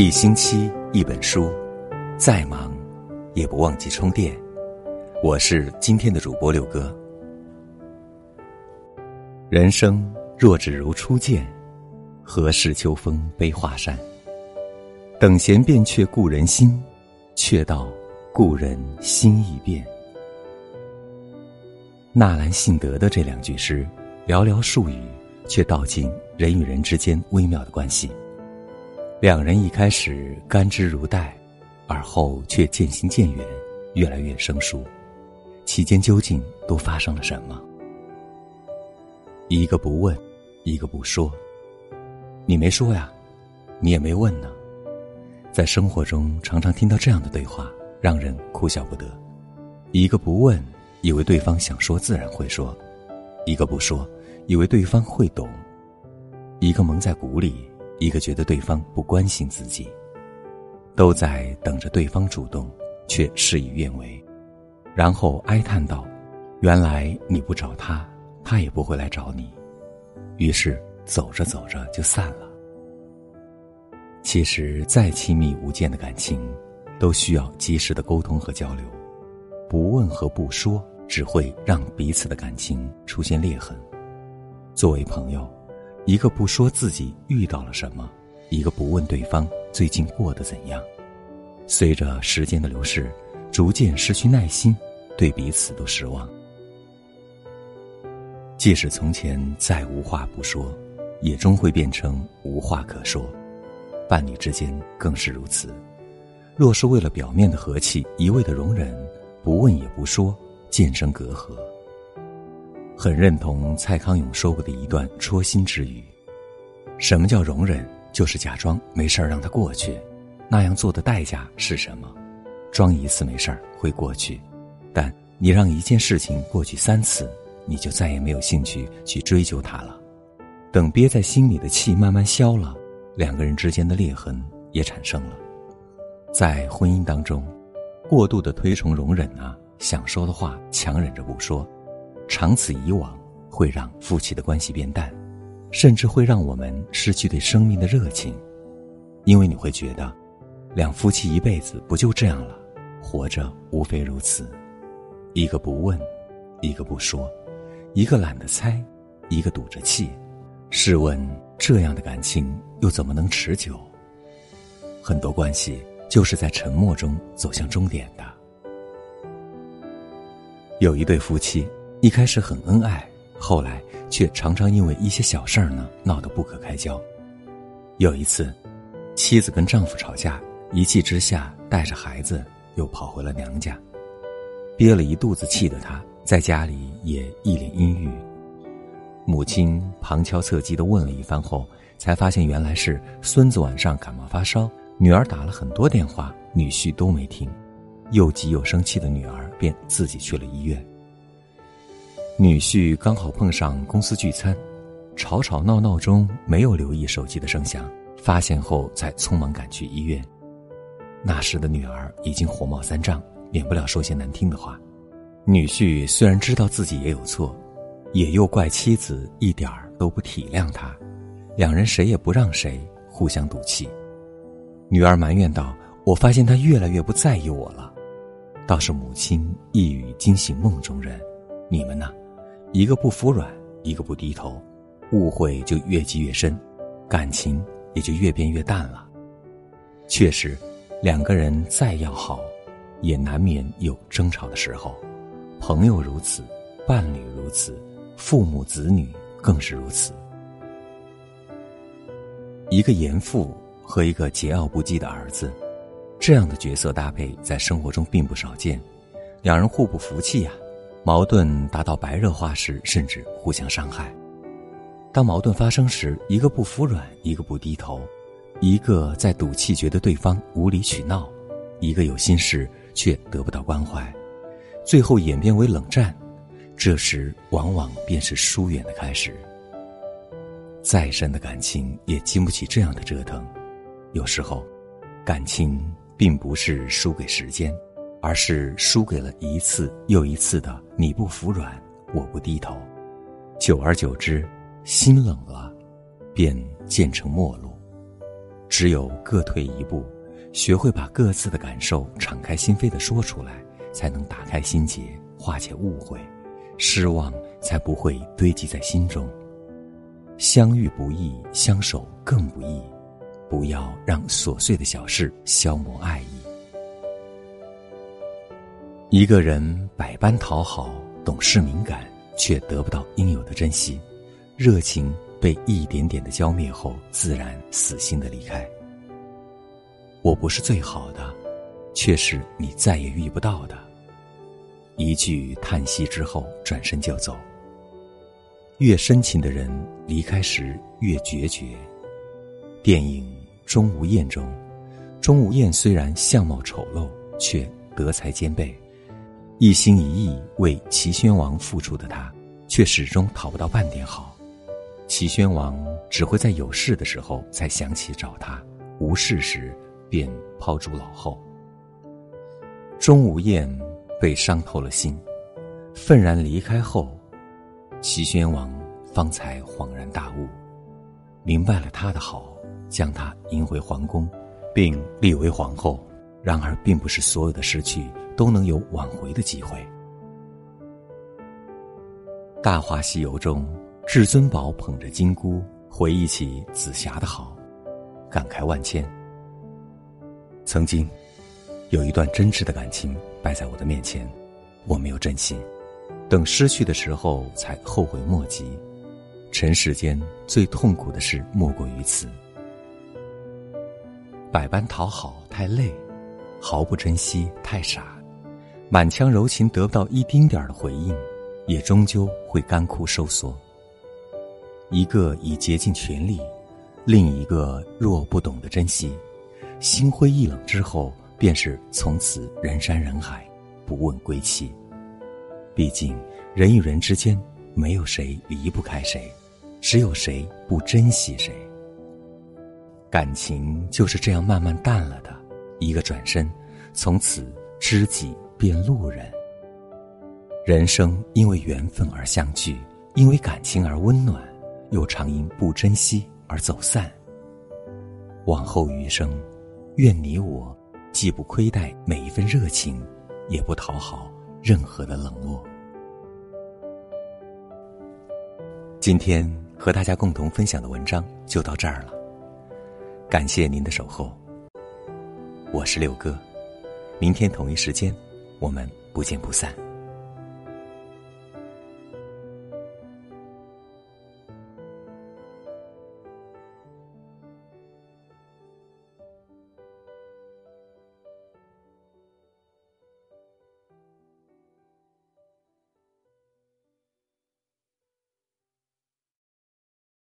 一星期一本书，再忙也不忘记充电。我是今天的主播六哥。人生若只如初见，何事秋风悲画扇？等闲变却故人心，却道故人心易变。纳兰性德的这两句诗，寥寥数语，却道尽人与人之间微妙的关系。两人一开始甘之如殆，而后却渐行渐远，越来越生疏。其间究竟都发生了什么？一个不问，一个不说。你没说呀，你也没问呢。在生活中，常常听到这样的对话，让人哭笑不得。一个不问。以为对方想说，自然会说；一个不说，以为对方会懂；一个蒙在鼓里，一个觉得对方不关心自己，都在等着对方主动，却事与愿违，然后哀叹道：“原来你不找他，他也不会来找你。”于是走着走着就散了。其实，再亲密无间的感情，都需要及时的沟通和交流。不问和不说，只会让彼此的感情出现裂痕。作为朋友，一个不说自己遇到了什么，一个不问对方最近过得怎样，随着时间的流逝，逐渐失去耐心，对彼此都失望。即使从前再无话不说，也终会变成无话可说。伴侣之间更是如此。若是为了表面的和气，一味的容忍。不问也不说，渐生隔阂。很认同蔡康永说过的一段戳心之语：什么叫容忍？就是假装没事儿让它过去。那样做的代价是什么？装一次没事儿会过去，但你让一件事情过去三次，你就再也没有兴趣去追究它了。等憋在心里的气慢慢消了，两个人之间的裂痕也产生了。在婚姻当中。过度的推崇容忍啊，想说的话强忍着不说，长此以往会让夫妻的关系变淡，甚至会让我们失去对生命的热情，因为你会觉得，两夫妻一辈子不就这样了，活着无非如此，一个不问，一个不说，一个懒得猜，一个赌着气，试问这样的感情又怎么能持久？很多关系。就是在沉默中走向终点的。有一对夫妻，一开始很恩爱，后来却常常因为一些小事儿呢闹得不可开交。有一次，妻子跟丈夫吵架，一气之下带着孩子又跑回了娘家，憋了一肚子气的他，在家里也一脸阴郁。母亲旁敲侧击的问了一番后，才发现原来是孙子晚上感冒发烧。女儿打了很多电话，女婿都没听，又急又生气的女儿便自己去了医院。女婿刚好碰上公司聚餐，吵吵闹闹中没有留意手机的声响，发现后才匆忙赶去医院。那时的女儿已经火冒三丈，免不了说些难听的话。女婿虽然知道自己也有错，也又怪妻子一点儿都不体谅他，两人谁也不让谁，互相赌气。女儿埋怨道：“我发现他越来越不在意我了。”倒是母亲一语惊醒梦中人：“你们呢？一个不服软，一个不低头，误会就越积越深，感情也就越变越淡了。”确实，两个人再要好，也难免有争吵的时候。朋友如此，伴侣如此，父母子女更是如此。一个严父。和一个桀骜不羁的儿子，这样的角色搭配在生活中并不少见。两人互不服气呀，矛盾达到白热化时，甚至互相伤害。当矛盾发生时，一个不服软，一个不低头，一个在赌气，觉得对方无理取闹；一个有心事却得不到关怀，最后演变为冷战。这时，往往便是疏远的开始。再深的感情也经不起这样的折腾。有时候，感情并不是输给时间，而是输给了一次又一次的你不服软，我不低头。久而久之，心冷了，便渐成陌路。只有各退一步，学会把各自的感受敞开心扉的说出来，才能打开心结，化解误会，失望才不会堆积在心中。相遇不易，相守更不易，不要让琐碎的小事消磨爱意。一个人百般讨好，懂事敏感，却得不到应有的珍惜，热情。被一点点的浇灭后，自然死心的离开。我不是最好的，却是你再也遇不到的。一句叹息之后，转身就走。越深情的人，离开时越决绝。电影《钟无艳》中，钟无艳虽然相貌丑陋，却德才兼备，一心一意为齐宣王付出的他，却始终讨不到半点好。齐宣王只会在有事的时候才想起找他，无事时便抛诸脑后。钟无艳被伤透了心，愤然离开后，齐宣王方才恍然大悟，明白了他的好，将他迎回皇宫，并立为皇后。然而，并不是所有的失去都能有挽回的机会。《大话西游》中。至尊宝捧着金箍，回忆起紫霞的好，感慨万千。曾经，有一段真挚的感情摆在我的面前，我没有珍惜，等失去的时候才后悔莫及。尘世间最痛苦的事莫过于此。百般讨好太累，毫不珍惜太傻，满腔柔情得不到一丁点儿的回应，也终究会干枯收缩。一个已竭尽全力，另一个若不懂得珍惜，心灰意冷之后，便是从此人山人海，不问归期。毕竟人与人之间，没有谁离不开谁，只有谁不珍惜谁。感情就是这样慢慢淡了的，一个转身，从此知己变路人。人生因为缘分而相聚，因为感情而温暖。又常因不珍惜而走散。往后余生，愿你我既不亏待每一份热情，也不讨好任何的冷漠。今天和大家共同分享的文章就到这儿了，感谢您的守候。我是六哥，明天同一时间，我们不见不散。